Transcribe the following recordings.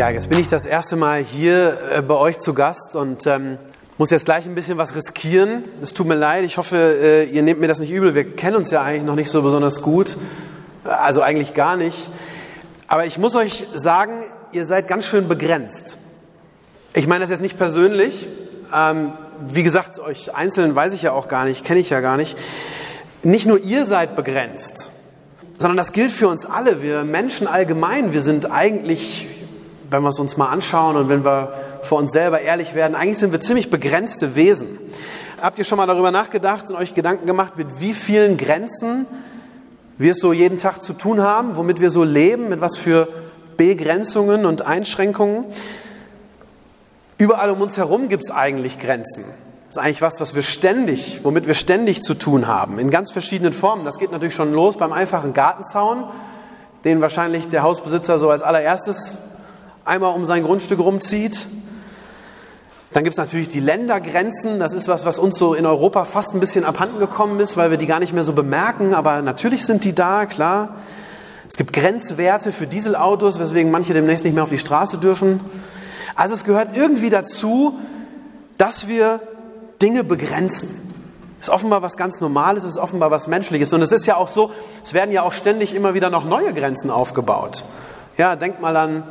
Ja, jetzt bin ich das erste Mal hier äh, bei euch zu Gast und ähm, muss jetzt gleich ein bisschen was riskieren. Es tut mir leid, ich hoffe, äh, ihr nehmt mir das nicht übel. Wir kennen uns ja eigentlich noch nicht so besonders gut, also eigentlich gar nicht. Aber ich muss euch sagen, ihr seid ganz schön begrenzt. Ich meine das jetzt nicht persönlich. Ähm, wie gesagt, euch einzeln weiß ich ja auch gar nicht, kenne ich ja gar nicht. Nicht nur ihr seid begrenzt, sondern das gilt für uns alle. Wir Menschen allgemein, wir sind eigentlich wenn wir es uns mal anschauen und wenn wir vor uns selber ehrlich werden, eigentlich sind wir ziemlich begrenzte Wesen. Habt ihr schon mal darüber nachgedacht und euch Gedanken gemacht, mit wie vielen Grenzen wir es so jeden Tag zu tun haben, womit wir so leben, mit was für Begrenzungen und Einschränkungen? Überall um uns herum gibt es eigentlich Grenzen. Das ist eigentlich was, was wir ständig, womit wir ständig zu tun haben, in ganz verschiedenen Formen. Das geht natürlich schon los beim einfachen Gartenzaun, den wahrscheinlich der Hausbesitzer so als allererstes einmal um sein Grundstück rumzieht. Dann gibt es natürlich die Ländergrenzen. Das ist was, was uns so in Europa fast ein bisschen abhanden gekommen ist, weil wir die gar nicht mehr so bemerken. Aber natürlich sind die da, klar. Es gibt Grenzwerte für Dieselautos, weswegen manche demnächst nicht mehr auf die Straße dürfen. Also es gehört irgendwie dazu, dass wir Dinge begrenzen. Es ist offenbar was ganz Normales, es ist offenbar was Menschliches. Und es ist ja auch so, es werden ja auch ständig immer wieder noch neue Grenzen aufgebaut. Ja, denkt mal an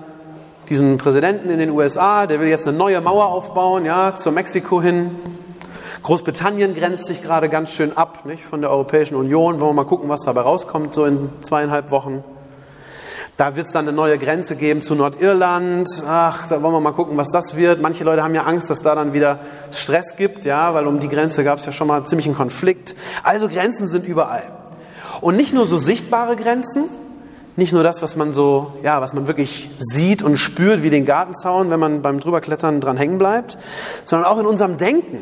diesen Präsidenten in den USA, der will jetzt eine neue Mauer aufbauen, ja, zu Mexiko hin. Großbritannien grenzt sich gerade ganz schön ab nicht, von der Europäischen Union. Wollen wir mal gucken, was dabei rauskommt, so in zweieinhalb Wochen. Da wird es dann eine neue Grenze geben zu Nordirland. Ach, da wollen wir mal gucken, was das wird. Manche Leute haben ja Angst, dass da dann wieder Stress gibt, ja, weil um die Grenze gab es ja schon mal ziemlich einen Konflikt. Also Grenzen sind überall. Und nicht nur so sichtbare Grenzen, nicht nur das, was man so, ja, was man wirklich sieht und spürt, wie den Gartenzaun, wenn man beim drüberklettern dran hängen bleibt, sondern auch in unserem Denken.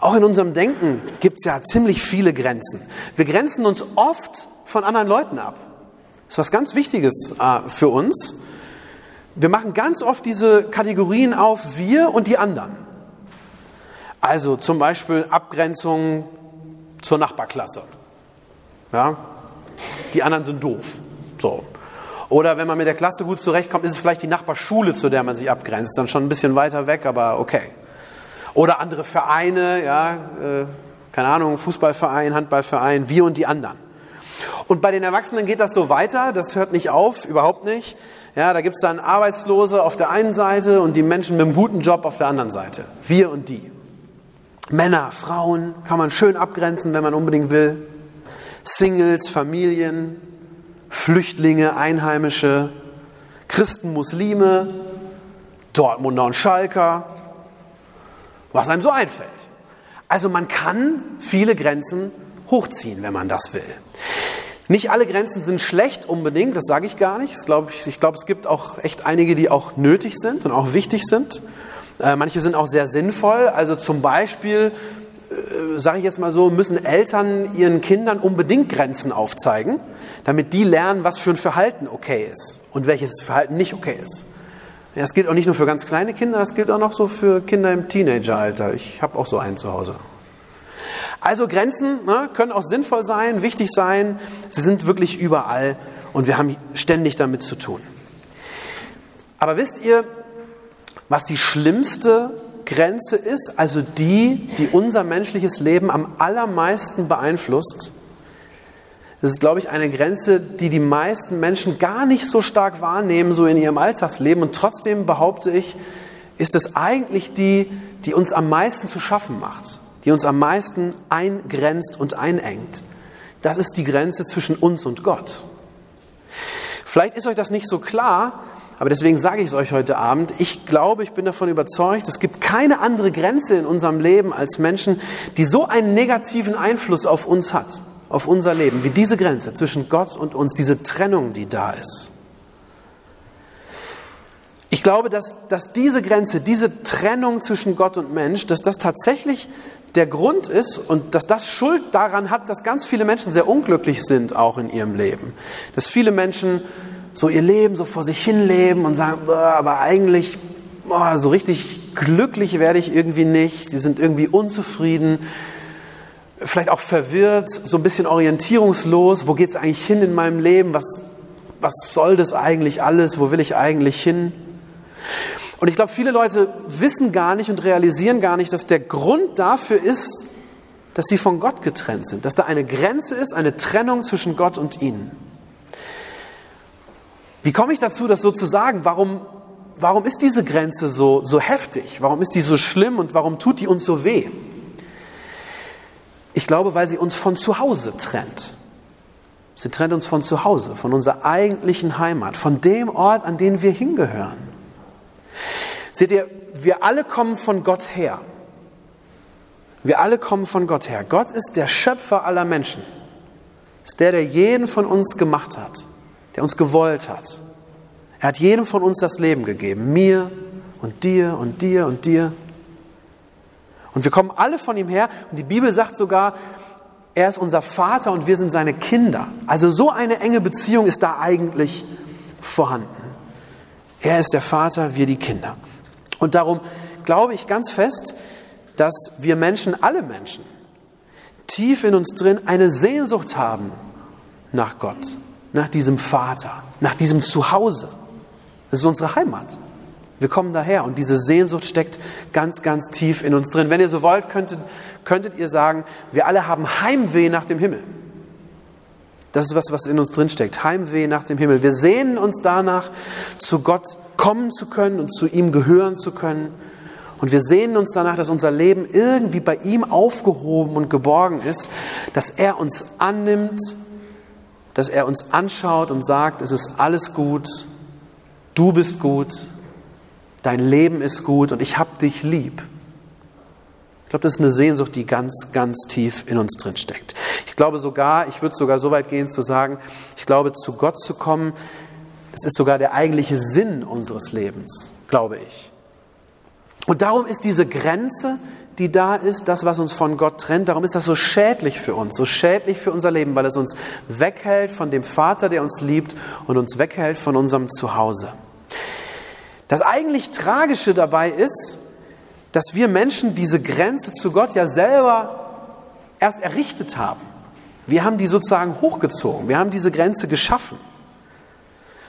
Auch in unserem Denken gibt es ja ziemlich viele Grenzen. Wir grenzen uns oft von anderen Leuten ab. Das ist was ganz Wichtiges äh, für uns. Wir machen ganz oft diese Kategorien auf wir und die anderen. Also zum Beispiel Abgrenzung zur Nachbarklasse. Ja, die anderen sind doof. So. Oder wenn man mit der Klasse gut zurechtkommt, ist es vielleicht die Nachbarschule, zu der man sich abgrenzt. Dann schon ein bisschen weiter weg, aber okay. Oder andere Vereine, ja, äh, keine Ahnung, Fußballverein, Handballverein, wir und die anderen. Und bei den Erwachsenen geht das so weiter, das hört nicht auf, überhaupt nicht. Ja, da gibt es dann Arbeitslose auf der einen Seite und die Menschen mit einem guten Job auf der anderen Seite. Wir und die. Männer, Frauen kann man schön abgrenzen, wenn man unbedingt will. Singles, Familien, Flüchtlinge, Einheimische, Christen, Muslime, Dortmunder und Schalker, was einem so einfällt. Also man kann viele Grenzen hochziehen, wenn man das will. Nicht alle Grenzen sind schlecht unbedingt, das sage ich gar nicht. Ich glaube, ich glaube, es gibt auch echt einige, die auch nötig sind und auch wichtig sind. Äh, manche sind auch sehr sinnvoll. Also zum Beispiel sage ich jetzt mal so, müssen Eltern ihren Kindern unbedingt Grenzen aufzeigen, damit die lernen, was für ein Verhalten okay ist und welches Verhalten nicht okay ist. Das gilt auch nicht nur für ganz kleine Kinder, das gilt auch noch so für Kinder im Teenageralter. Ich habe auch so einen zu Hause. Also Grenzen ne, können auch sinnvoll sein, wichtig sein. Sie sind wirklich überall und wir haben ständig damit zu tun. Aber wisst ihr, was die schlimmste Grenze ist, also die, die unser menschliches Leben am allermeisten beeinflusst. Das ist, glaube ich, eine Grenze, die die meisten Menschen gar nicht so stark wahrnehmen, so in ihrem Alltagsleben. Und trotzdem behaupte ich, ist es eigentlich die, die uns am meisten zu schaffen macht, die uns am meisten eingrenzt und einengt. Das ist die Grenze zwischen uns und Gott. Vielleicht ist euch das nicht so klar, aber deswegen sage ich es euch heute Abend. Ich glaube, ich bin davon überzeugt, es gibt keine andere Grenze in unserem Leben als Menschen, die so einen negativen Einfluss auf uns hat, auf unser Leben, wie diese Grenze zwischen Gott und uns, diese Trennung, die da ist. Ich glaube, dass, dass diese Grenze, diese Trennung zwischen Gott und Mensch, dass das tatsächlich der Grund ist und dass das Schuld daran hat, dass ganz viele Menschen sehr unglücklich sind, auch in ihrem Leben. Dass viele Menschen so ihr Leben so vor sich hin leben und sagen, aber eigentlich boah, so richtig glücklich werde ich irgendwie nicht. Die sind irgendwie unzufrieden, vielleicht auch verwirrt, so ein bisschen orientierungslos. Wo geht es eigentlich hin in meinem Leben? Was, was soll das eigentlich alles? Wo will ich eigentlich hin? Und ich glaube, viele Leute wissen gar nicht und realisieren gar nicht, dass der Grund dafür ist, dass sie von Gott getrennt sind, dass da eine Grenze ist, eine Trennung zwischen Gott und ihnen. Wie komme ich dazu, das so zu sagen? Warum, warum ist diese Grenze so, so heftig? Warum ist die so schlimm und warum tut die uns so weh? Ich glaube, weil sie uns von zu Hause trennt. Sie trennt uns von zu Hause, von unserer eigentlichen Heimat, von dem Ort, an den wir hingehören. Seht ihr, wir alle kommen von Gott her. Wir alle kommen von Gott her. Gott ist der Schöpfer aller Menschen. Ist der, der jeden von uns gemacht hat, der uns gewollt hat. Er hat jedem von uns das Leben gegeben. Mir und dir und dir und dir. Und wir kommen alle von ihm her. Und die Bibel sagt sogar, er ist unser Vater und wir sind seine Kinder. Also so eine enge Beziehung ist da eigentlich vorhanden. Er ist der Vater, wir die Kinder. Und darum glaube ich ganz fest, dass wir Menschen, alle Menschen, tief in uns drin eine Sehnsucht haben nach Gott, nach diesem Vater, nach diesem Zuhause. Das ist unsere Heimat. Wir kommen daher und diese Sehnsucht steckt ganz, ganz tief in uns drin. Wenn ihr so wollt, könntet, könntet ihr sagen, wir alle haben Heimweh nach dem Himmel. Das ist was, was in uns drin steckt. Heimweh nach dem Himmel. Wir sehnen uns danach, zu Gott kommen zu können und zu ihm gehören zu können. Und wir sehnen uns danach, dass unser Leben irgendwie bei ihm aufgehoben und geborgen ist, dass er uns annimmt, dass er uns anschaut und sagt, es ist alles gut, du bist gut, dein Leben ist gut und ich habe dich lieb glaube, das ist eine Sehnsucht, die ganz, ganz tief in uns drin steckt. Ich glaube sogar, ich würde sogar so weit gehen zu sagen, ich glaube, zu Gott zu kommen, das ist sogar der eigentliche Sinn unseres Lebens, glaube ich. Und darum ist diese Grenze, die da ist, das, was uns von Gott trennt, darum ist das so schädlich für uns, so schädlich für unser Leben, weil es uns weghält von dem Vater, der uns liebt und uns weghält von unserem Zuhause. Das eigentlich Tragische dabei ist, dass wir Menschen diese Grenze zu Gott ja selber erst errichtet haben. Wir haben die sozusagen hochgezogen. Wir haben diese Grenze geschaffen.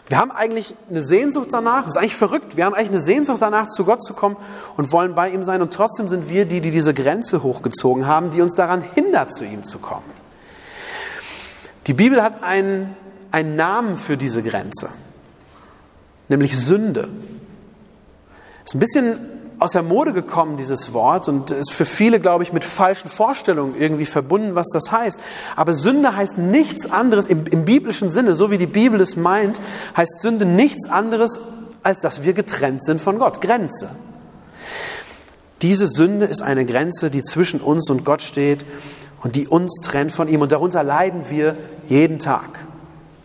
Wir haben eigentlich eine Sehnsucht danach, das ist eigentlich verrückt, wir haben eigentlich eine Sehnsucht danach, zu Gott zu kommen und wollen bei ihm sein und trotzdem sind wir die, die diese Grenze hochgezogen haben, die uns daran hindert, zu ihm zu kommen. Die Bibel hat einen, einen Namen für diese Grenze, nämlich Sünde. Das ist ein bisschen aus der Mode gekommen, dieses Wort, und ist für viele, glaube ich, mit falschen Vorstellungen irgendwie verbunden, was das heißt. Aber Sünde heißt nichts anderes im, im biblischen Sinne, so wie die Bibel es meint, heißt Sünde nichts anderes, als dass wir getrennt sind von Gott. Grenze. Diese Sünde ist eine Grenze, die zwischen uns und Gott steht und die uns trennt von ihm. Und darunter leiden wir jeden Tag.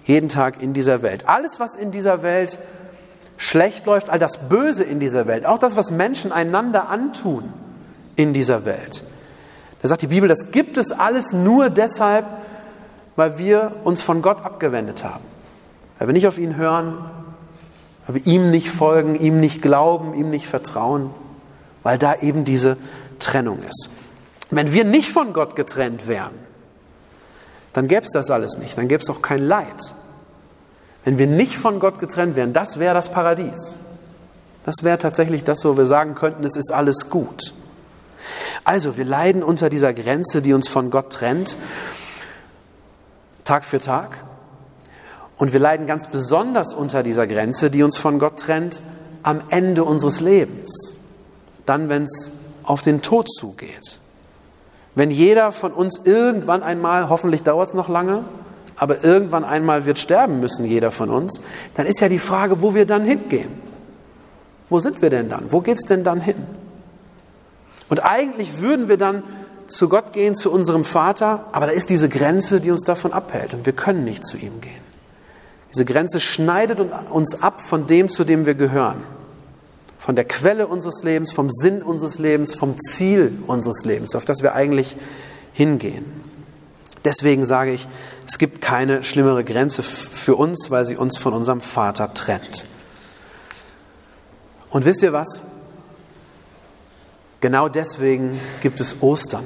Jeden Tag in dieser Welt. Alles, was in dieser Welt schlecht läuft, all das Böse in dieser Welt, auch das, was Menschen einander antun in dieser Welt. Da sagt die Bibel, das gibt es alles nur deshalb, weil wir uns von Gott abgewendet haben. Weil wir nicht auf ihn hören, weil wir ihm nicht folgen, ihm nicht glauben, ihm nicht vertrauen, weil da eben diese Trennung ist. Wenn wir nicht von Gott getrennt wären, dann gäbe es das alles nicht, dann gäbe es auch kein Leid. Wenn wir nicht von Gott getrennt wären, das wäre das Paradies. Das wäre tatsächlich das, wo wir sagen könnten, es ist alles gut. Also, wir leiden unter dieser Grenze, die uns von Gott trennt, Tag für Tag. Und wir leiden ganz besonders unter dieser Grenze, die uns von Gott trennt, am Ende unseres Lebens. Dann, wenn es auf den Tod zugeht. Wenn jeder von uns irgendwann einmal, hoffentlich dauert es noch lange, aber irgendwann einmal wird sterben müssen, jeder von uns, dann ist ja die Frage, wo wir dann hingehen. Wo sind wir denn dann? Wo geht es denn dann hin? Und eigentlich würden wir dann zu Gott gehen, zu unserem Vater, aber da ist diese Grenze, die uns davon abhält und wir können nicht zu ihm gehen. Diese Grenze schneidet uns ab von dem, zu dem wir gehören. von der Quelle unseres Lebens, vom Sinn unseres Lebens, vom Ziel unseres Lebens, auf das wir eigentlich hingehen. Deswegen sage ich, es gibt keine schlimmere Grenze für uns, weil sie uns von unserem Vater trennt. Und wisst ihr was? Genau deswegen gibt es Ostern.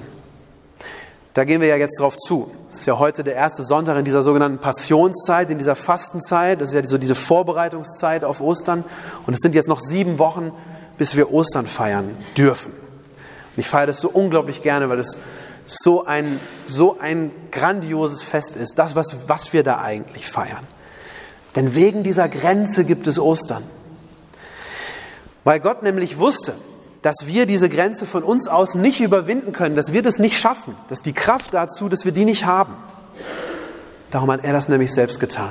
Da gehen wir ja jetzt drauf zu. Es ist ja heute der erste Sonntag in dieser sogenannten Passionszeit, in dieser Fastenzeit. Das ist ja so diese Vorbereitungszeit auf Ostern. Und es sind jetzt noch sieben Wochen, bis wir Ostern feiern dürfen. Und ich feiere das so unglaublich gerne, weil es so ein, so ein grandioses Fest ist. Das, was, was wir da eigentlich feiern. Denn wegen dieser Grenze gibt es Ostern. Weil Gott nämlich wusste, dass wir diese Grenze von uns aus nicht überwinden können, dass wir das nicht schaffen, dass die Kraft dazu, dass wir die nicht haben. Darum hat er das nämlich selbst getan.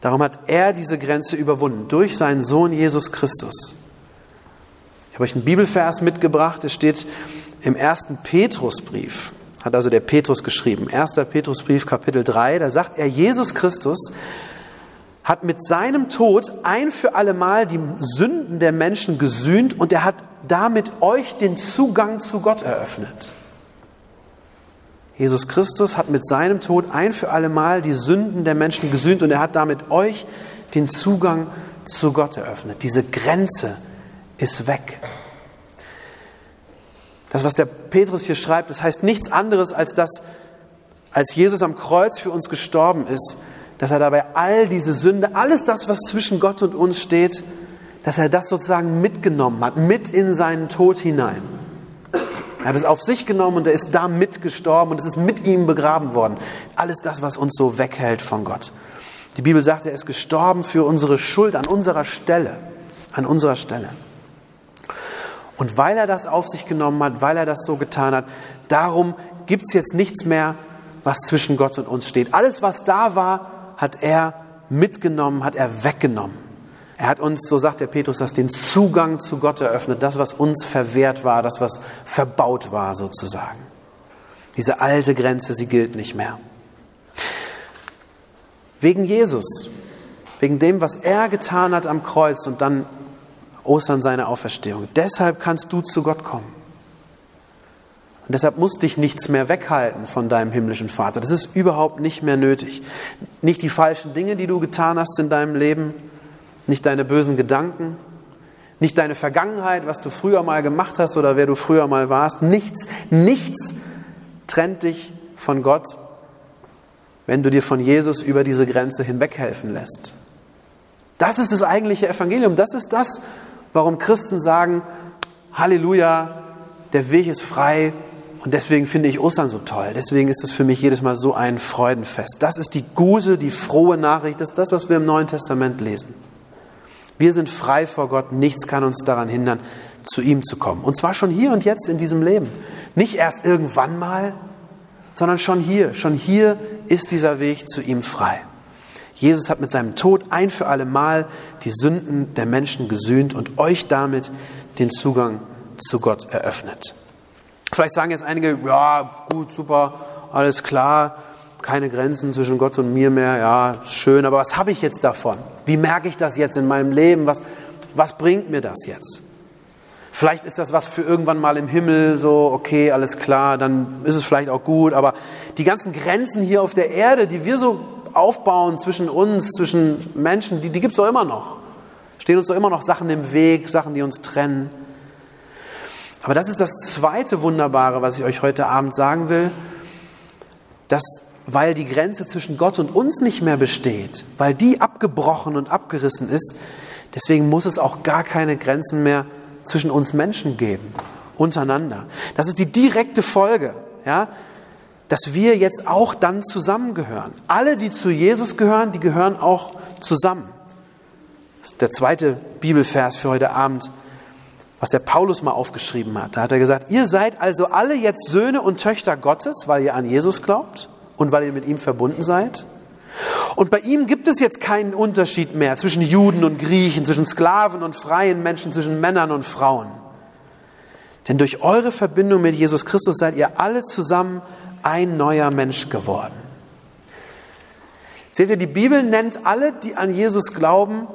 Darum hat er diese Grenze überwunden durch seinen Sohn Jesus Christus. Ich habe euch einen Bibelvers mitgebracht, der steht im ersten Petrusbrief, hat also der Petrus geschrieben, 1. Petrusbrief Kapitel 3, da sagt er, Jesus Christus hat mit seinem Tod ein für allemal die Sünden der Menschen gesühnt und er hat damit euch den Zugang zu Gott eröffnet. Jesus Christus hat mit seinem Tod ein für allemal die Sünden der Menschen gesühnt und er hat damit euch den Zugang zu Gott eröffnet. Diese Grenze ist weg. Das, was der Petrus hier schreibt, das heißt nichts anderes als dass, als Jesus am Kreuz für uns gestorben ist, dass er dabei all diese Sünde, alles das, was zwischen Gott und uns steht, dass er das sozusagen mitgenommen hat, mit in seinen Tod hinein. Er hat es auf sich genommen und er ist da mitgestorben und es ist mit ihm begraben worden. Alles das, was uns so weghält von Gott. Die Bibel sagt, er ist gestorben für unsere Schuld an unserer Stelle. An unserer Stelle. Und weil er das auf sich genommen hat, weil er das so getan hat, darum gibt es jetzt nichts mehr, was zwischen Gott und uns steht. Alles, was da war, hat er mitgenommen, hat er weggenommen. Er hat uns, so sagt der Petrus, das den Zugang zu Gott eröffnet, das, was uns verwehrt war, das, was verbaut war sozusagen. Diese alte Grenze, sie gilt nicht mehr. Wegen Jesus, wegen dem, was er getan hat am Kreuz und dann Ostern seine Auferstehung. Deshalb kannst du zu Gott kommen. Und deshalb muss dich nichts mehr weghalten von deinem himmlischen Vater. Das ist überhaupt nicht mehr nötig. Nicht die falschen Dinge, die du getan hast in deinem Leben, nicht deine bösen Gedanken, nicht deine Vergangenheit, was du früher mal gemacht hast oder wer du früher mal warst. Nichts, nichts trennt dich von Gott, wenn du dir von Jesus über diese Grenze hinweghelfen lässt. Das ist das eigentliche Evangelium. Das ist das, warum Christen sagen, Halleluja, der Weg ist frei, und deswegen finde ich Ostern so toll. Deswegen ist es für mich jedes Mal so ein Freudenfest. Das ist die gute, die frohe Nachricht. Das ist das, was wir im Neuen Testament lesen. Wir sind frei vor Gott. Nichts kann uns daran hindern, zu ihm zu kommen. Und zwar schon hier und jetzt in diesem Leben. Nicht erst irgendwann mal, sondern schon hier. Schon hier ist dieser Weg zu ihm frei. Jesus hat mit seinem Tod ein für alle Mal die Sünden der Menschen gesühnt und euch damit den Zugang zu Gott eröffnet. Vielleicht sagen jetzt einige, ja, gut, super, alles klar, keine Grenzen zwischen Gott und mir mehr, ja, schön, aber was habe ich jetzt davon? Wie merke ich das jetzt in meinem Leben? Was, was bringt mir das jetzt? Vielleicht ist das was für irgendwann mal im Himmel, so, okay, alles klar, dann ist es vielleicht auch gut, aber die ganzen Grenzen hier auf der Erde, die wir so aufbauen zwischen uns, zwischen Menschen, die, die gibt es doch immer noch. Stehen uns doch immer noch Sachen im Weg, Sachen, die uns trennen. Aber das ist das zweite Wunderbare, was ich euch heute Abend sagen will, dass weil die Grenze zwischen Gott und uns nicht mehr besteht, weil die abgebrochen und abgerissen ist, deswegen muss es auch gar keine Grenzen mehr zwischen uns Menschen geben, untereinander. Das ist die direkte Folge, ja, dass wir jetzt auch dann zusammengehören. Alle, die zu Jesus gehören, die gehören auch zusammen. Das ist der zweite Bibelvers für heute Abend was der Paulus mal aufgeschrieben hat. Da hat er gesagt, ihr seid also alle jetzt Söhne und Töchter Gottes, weil ihr an Jesus glaubt und weil ihr mit ihm verbunden seid. Und bei ihm gibt es jetzt keinen Unterschied mehr zwischen Juden und Griechen, zwischen Sklaven und freien Menschen, zwischen Männern und Frauen. Denn durch eure Verbindung mit Jesus Christus seid ihr alle zusammen ein neuer Mensch geworden. Seht ihr, die Bibel nennt alle, die an Jesus glauben,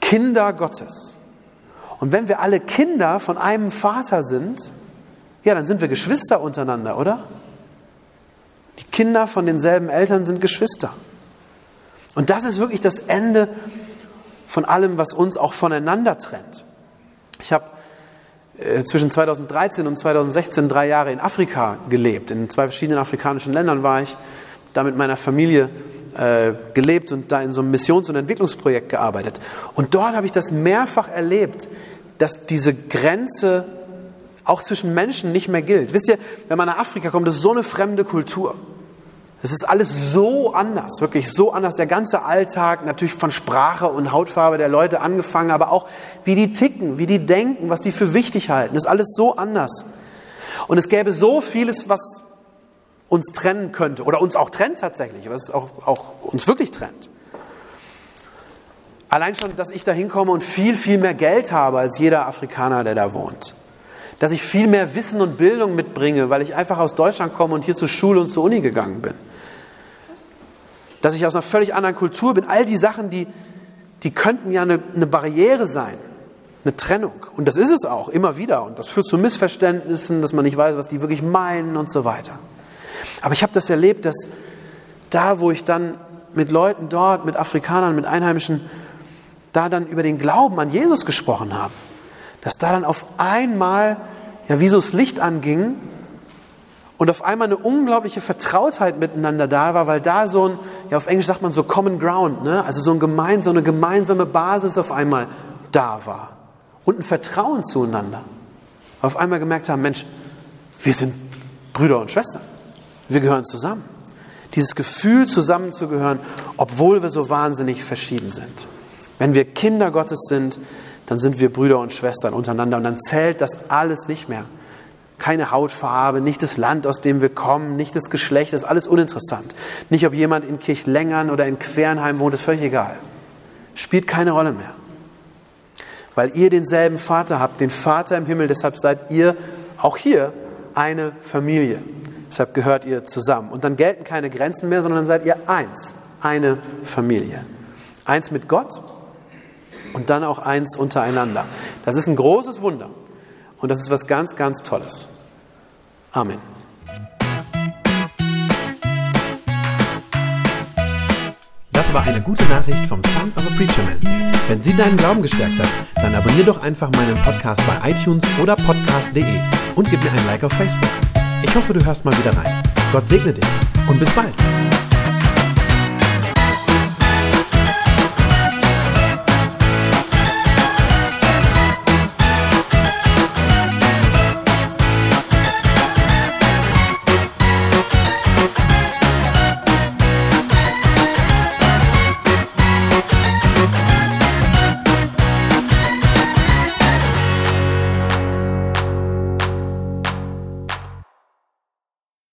Kinder Gottes. Und wenn wir alle Kinder von einem Vater sind, ja, dann sind wir Geschwister untereinander, oder? Die Kinder von denselben Eltern sind Geschwister. Und das ist wirklich das Ende von allem, was uns auch voneinander trennt. Ich habe zwischen 2013 und 2016 drei Jahre in Afrika gelebt. In zwei verschiedenen afrikanischen Ländern war ich, da mit meiner Familie äh, gelebt und da in so einem Missions- und Entwicklungsprojekt gearbeitet. Und dort habe ich das mehrfach erlebt, dass diese Grenze auch zwischen Menschen nicht mehr gilt. Wisst ihr, wenn man nach Afrika kommt, das ist so eine fremde Kultur. Es ist alles so anders, wirklich so anders. Der ganze Alltag, natürlich von Sprache und Hautfarbe der Leute angefangen, aber auch wie die ticken, wie die denken, was die für wichtig halten. Ist alles so anders. Und es gäbe so vieles, was uns trennen könnte oder uns auch trennt tatsächlich, was auch, auch uns wirklich trennt. Allein schon, dass ich da hinkomme und viel, viel mehr Geld habe als jeder Afrikaner, der da wohnt. Dass ich viel mehr Wissen und Bildung mitbringe, weil ich einfach aus Deutschland komme und hier zur Schule und zur Uni gegangen bin. Dass ich aus einer völlig anderen Kultur bin. All die Sachen, die, die könnten ja eine, eine Barriere sein, eine Trennung. Und das ist es auch, immer wieder. Und das führt zu Missverständnissen, dass man nicht weiß, was die wirklich meinen und so weiter. Aber ich habe das erlebt, dass da, wo ich dann mit Leuten dort, mit Afrikanern, mit Einheimischen, da dann über den Glauben an Jesus gesprochen habe, dass da dann auf einmal, ja, wie so das Licht anging und auf einmal eine unglaubliche Vertrautheit miteinander da war, weil da so ein, ja, auf Englisch sagt man so Common Ground, ne? also so, ein gemein, so eine gemeinsame Basis auf einmal da war und ein Vertrauen zueinander. Auf einmal gemerkt haben, Mensch, wir sind Brüder und Schwestern. Wir gehören zusammen. Dieses Gefühl, zusammenzugehören, obwohl wir so wahnsinnig verschieden sind. Wenn wir Kinder Gottes sind, dann sind wir Brüder und Schwestern untereinander und dann zählt das alles nicht mehr. Keine Hautfarbe, nicht das Land, aus dem wir kommen, nicht das Geschlecht, das ist alles uninteressant. Nicht, ob jemand in Kirchlängern oder in Quernheim wohnt, ist völlig egal. Spielt keine Rolle mehr. Weil ihr denselben Vater habt, den Vater im Himmel, deshalb seid ihr auch hier eine Familie. Deshalb gehört ihr zusammen. Und dann gelten keine Grenzen mehr, sondern seid ihr eins, eine Familie. Eins mit Gott und dann auch eins untereinander. Das ist ein großes Wunder und das ist was ganz, ganz Tolles. Amen. Das war eine gute Nachricht vom Son of a Preacher Man. Wenn sie deinen Glauben gestärkt hat, dann abonniere doch einfach meinen Podcast bei iTunes oder podcast.de und gib mir ein Like auf Facebook. Ich hoffe, du hörst mal wieder rein. Gott segne dich und bis bald.